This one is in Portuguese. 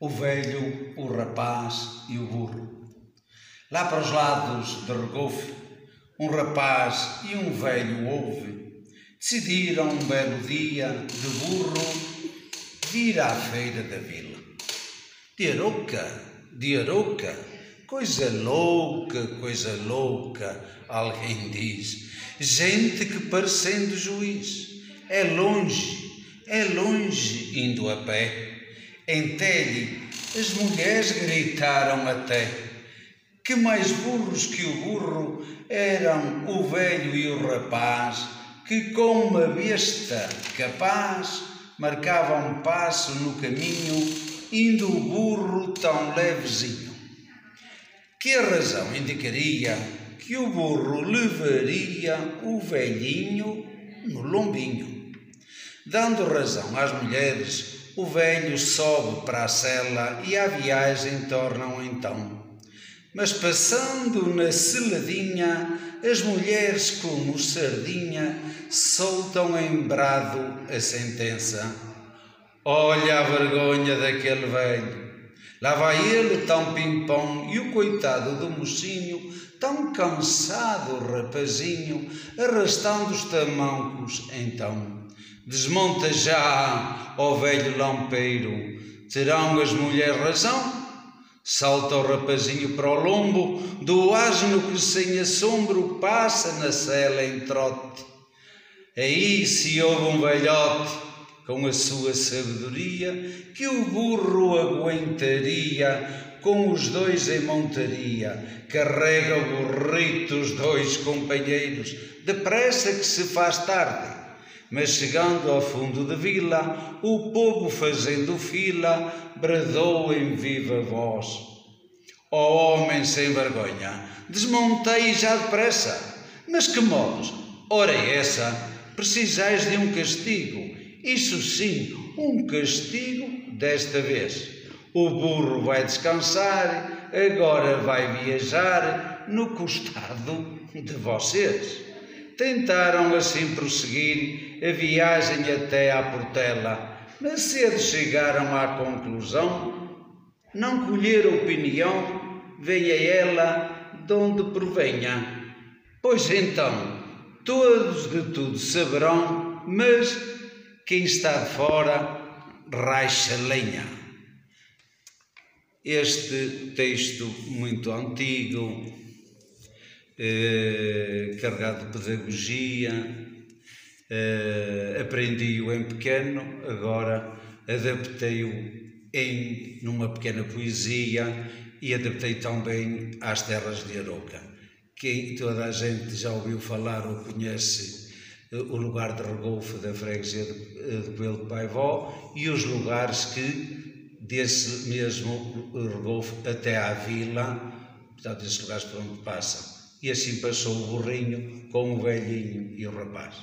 o velho, o rapaz e o burro. Lá para os lados de Regofe, um rapaz e um velho houve, decidiram um belo dia de burro vir à feira da vila. De Aroca, de Aroca, coisa louca, coisa louca, alguém diz. Gente que parecendo juiz, é longe, é longe indo a pé em Tele, as mulheres gritaram até que mais burros que o burro eram o velho e o rapaz, que com uma besta capaz marcavam um passo no caminho, indo o burro tão levezinho. Que a razão indicaria que o burro levaria o velhinho no lombinho, dando razão às mulheres o velho sobe para a cela e a viagem tornam então. Mas passando na celadinha, as mulheres como sardinha soltam em brado a sentença. Olha a vergonha daquele velho. Lá vai ele tão pimpão e o coitado do mocinho, tão cansado rapazinho, arrastando os tamancos então. Desmonta já, ó velho lampeiro, terão as mulheres razão? Salta o rapazinho para o lombo do asno que sem assombro passa na cela em trote. Aí se ouve um velhote com a sua sabedoria que o burro aguentaria com os dois em montaria. Carrega o burrito os dois companheiros, depressa que se faz tarde mas chegando ao fundo da vila, o povo fazendo fila, bradou em viva voz: Ó oh, homem sem vergonha, desmontei já depressa. Mas que modos? Ora é essa, precisais de um castigo. Isso sim, um castigo desta vez. O burro vai descansar, agora vai viajar no costado de vocês. Tentaram assim prosseguir a viagem até à Portela, mas cedo chegaram à conclusão, não colher opinião, venha ela de onde provenha. Pois então, todos de tudo saberão, mas quem está fora raixa lenha. Este texto muito antigo eh, carregado de pedagogia, eh, aprendi-o em pequeno, agora adaptei-o em numa pequena poesia e adaptei também às terras de Aroca. Quem toda a gente já ouviu falar ou conhece eh, o lugar de regolfo da freguesia de, Coelho de Paivó e os lugares que desse mesmo regolfo até à vila, portanto, esses lugares por onde passam. E assim passou o burrinho com o velhinho e o rapaz.